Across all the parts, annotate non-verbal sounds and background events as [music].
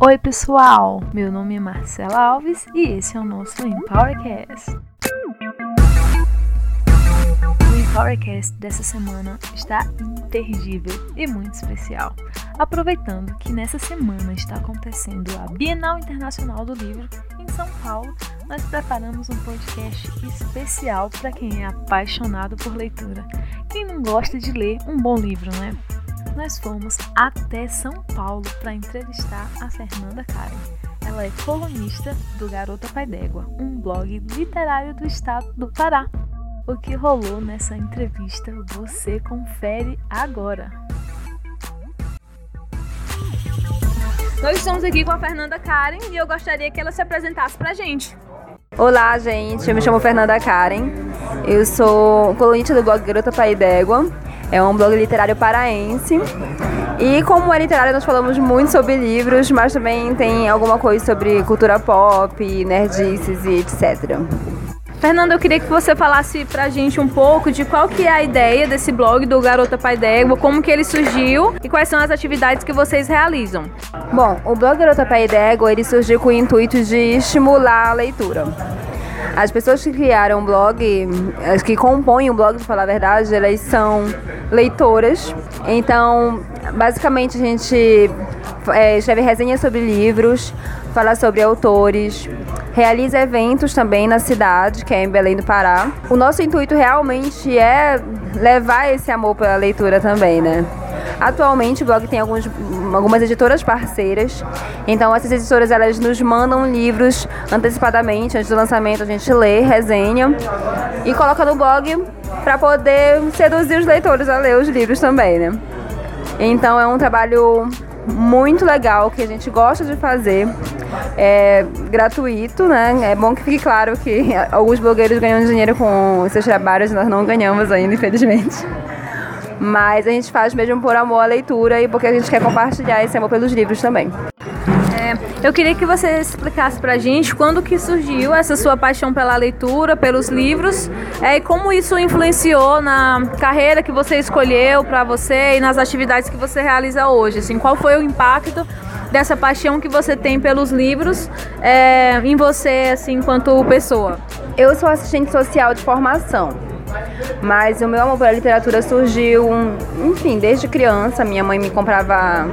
Oi, pessoal! Meu nome é Marcela Alves e esse é o nosso Empowercast. O Empowercast dessa semana está imperdível e muito especial. Aproveitando que nessa semana está acontecendo a Bienal Internacional do Livro em São Paulo, nós preparamos um podcast especial para quem é apaixonado por leitura. Quem não gosta de ler um bom livro, né? Nós fomos até São Paulo para entrevistar a Fernanda Karen. Ela é colunista do Garota Pai d'Égua, um blog literário do estado do Pará. O que rolou nessa entrevista você confere agora. Nós estamos aqui com a Fernanda Karen e eu gostaria que ela se apresentasse pra gente. Olá, gente. Eu me chamo Fernanda Karen. Eu sou colunista do blog Garota Pai d'Égua. É um blog literário paraense. E como é literário, nós falamos muito sobre livros, mas também tem alguma coisa sobre cultura pop, nerdices e etc. Fernanda, eu queria que você falasse pra gente um pouco de qual que é a ideia desse blog do Garota Pai d'Égua, como que ele surgiu e quais são as atividades que vocês realizam. Bom, o blog Garota Pai d'Égua, ele surgiu com o intuito de estimular a leitura. As pessoas que criaram o blog, as que compõem o blog, para falar a verdade, elas são leitoras. Então, basicamente, a gente é, escreve resenhas sobre livros, fala sobre autores, realiza eventos também na cidade, que é em Belém do Pará. O nosso intuito realmente é levar esse amor pela leitura também, né? Atualmente o blog tem alguns, algumas editoras parceiras, então essas editoras elas nos mandam livros antecipadamente, antes do lançamento a gente lê, resenha e coloca no blog para poder seduzir os leitores a ler os livros também, né? Então é um trabalho muito legal que a gente gosta de fazer. É gratuito, né? É bom que fique claro que [laughs] alguns blogueiros ganham dinheiro com seus trabalhos, nós não ganhamos ainda, infelizmente. Mas a gente faz mesmo por amor à leitura e porque a gente quer compartilhar esse amor pelos livros também. É, eu queria que você explicasse pra gente quando que surgiu essa sua paixão pela leitura, pelos livros, é, e como isso influenciou na carreira que você escolheu para você e nas atividades que você realiza hoje. Assim, qual foi o impacto dessa paixão que você tem pelos livros é, em você, assim, enquanto pessoa? Eu sou assistente social de formação. Mas o meu amor pela literatura surgiu, enfim, desde criança. Minha mãe me comprava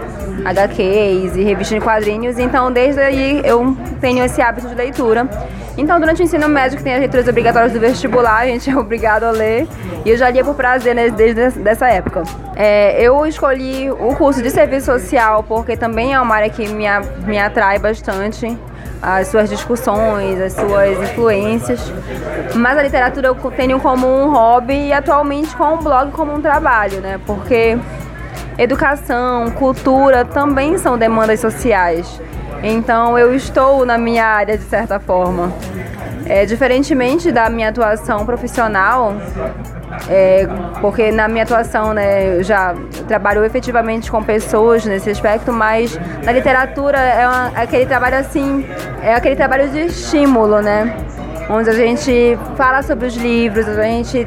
HQs e revistas de quadrinhos, então desde aí eu tenho esse hábito de leitura. Então, durante o ensino médio, que tem as leituras obrigatórias do vestibular, a gente é [laughs] obrigado a ler. E eu já lia por prazer né, desde essa época. É, eu escolhi o curso de serviço social porque também é uma área que me, me atrai bastante as suas discussões, as suas influências. Mas a literatura eu tenho como um hobby e atualmente com o blog como um trabalho, né? Porque educação, cultura também são demandas sociais. Então eu estou na minha área de certa forma. É, diferentemente da minha atuação profissional, é, porque na minha atuação, né, eu já trabalho efetivamente com pessoas nesse aspecto, mas na literatura é, uma, é aquele trabalho assim, é aquele trabalho de estímulo, né? Onde a gente fala sobre os livros, a gente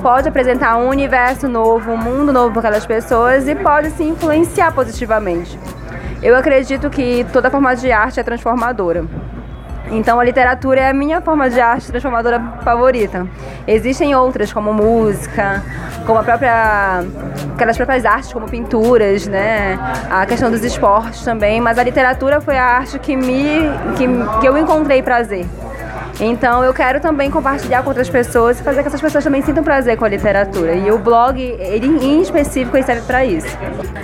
pode apresentar um universo novo, um mundo novo para aquelas pessoas e pode se influenciar positivamente. Eu acredito que toda forma de arte é transformadora. Então a literatura é a minha forma de arte transformadora favorita. Existem outras, como música, como a própria. aquelas próprias artes, como pinturas, né? A questão dos esportes também, mas a literatura foi a arte que me. que, que eu encontrei prazer. Então eu quero também compartilhar com outras pessoas e fazer que essas pessoas também sintam prazer com a literatura. E o blog, ele em específico, ele serve para isso.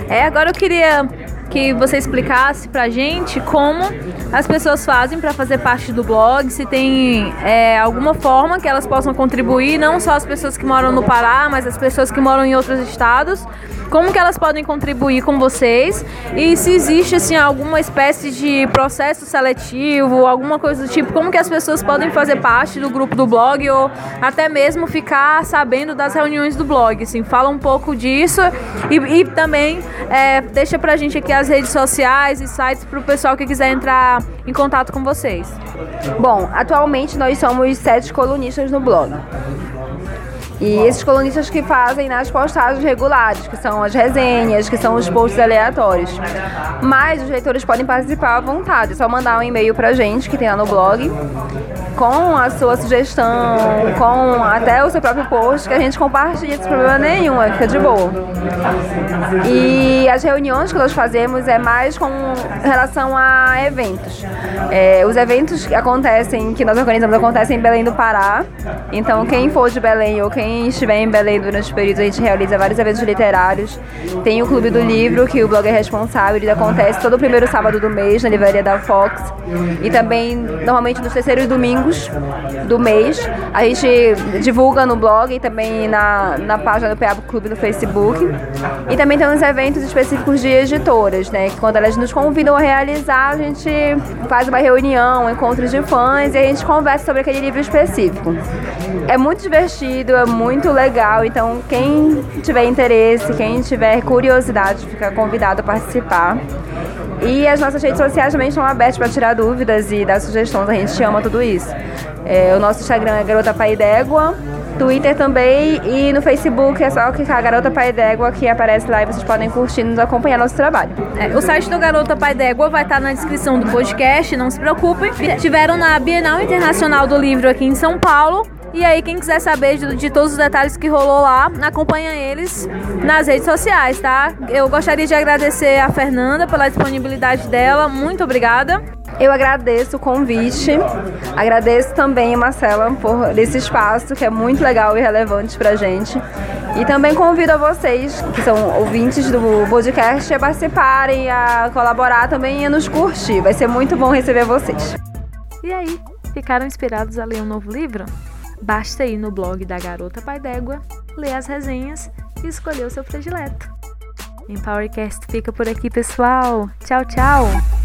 É, agora eu queria que você explicasse pra gente como as pessoas fazem para fazer parte do blog, se tem é, alguma forma que elas possam contribuir, não só as pessoas que moram no Pará, mas as pessoas que moram em outros estados, como que elas podem contribuir com vocês? E se existe assim alguma espécie de processo seletivo, alguma coisa do tipo, como que as pessoas podem fazer parte do grupo do blog ou até mesmo ficar sabendo das reuniões do blog, assim, fala um pouco disso e, e também é, deixa pra gente aqui as redes sociais e sites para o pessoal que quiser entrar em contato com vocês. Bom, atualmente nós somos sete colunistas no blog. E esses colunistas que fazem nas postagens regulares, que são as resenhas, que são os posts aleatórios. Mas os leitores podem participar à vontade, é só mandar um e-mail pra gente que tem lá no blog com a sua sugestão, com até o seu próprio post, que a gente compartilha sem problema nenhum, fica de boa. E as reuniões que nós fazemos é mais com relação a eventos. É, os eventos que acontecem, que nós organizamos, acontecem em Belém do Pará. Então, quem for de Belém ou quem estiver em Belém durante o período, a gente realiza vários eventos literários. Tem o Clube do Livro, que o blog é responsável, ele acontece todo primeiro sábado do mês na livraria da Fox. E também, normalmente, nos terceiros domingos do mês. A gente divulga no blog e também na, na página do Peabo Clube no Facebook. E também tem uns eventos específicos de editoras, né? Que quando elas nos convidam a realizar, a gente faz uma reunião, encontros de fãs e a gente conversa sobre aquele livro específico. É muito divertido, é muito legal, então quem tiver interesse, quem tiver curiosidade, fica convidado a participar. E as nossas redes sociais também estão abertas para tirar dúvidas e dar sugestões, a gente ama tudo isso. É, o nosso Instagram é Garota Pai d'Égua, Twitter também e no Facebook é só clicar Garota Pai d'Égua que aparece lá e vocês podem curtir e nos acompanhar nosso trabalho. É, o site do Garota Pai d'Égua vai estar na descrição do podcast, não se preocupem. Tiveram na Bienal Internacional do Livro aqui em São Paulo. E aí, quem quiser saber de, de, todos os detalhes que rolou lá, acompanha eles nas redes sociais, tá? Eu gostaria de agradecer a Fernanda pela disponibilidade dela. Muito obrigada. Eu agradeço o convite, agradeço também a Marcela por esse espaço que é muito legal e relevante pra gente. E também convido a vocês, que são ouvintes do podcast, a participarem, a colaborar também e a nos curtir. Vai ser muito bom receber vocês. E aí, ficaram inspirados a ler um novo livro? Basta ir no blog da Garota Pai d'Égua, ler as resenhas e escolher o seu predileto. Empowercast fica por aqui, pessoal. Tchau, tchau!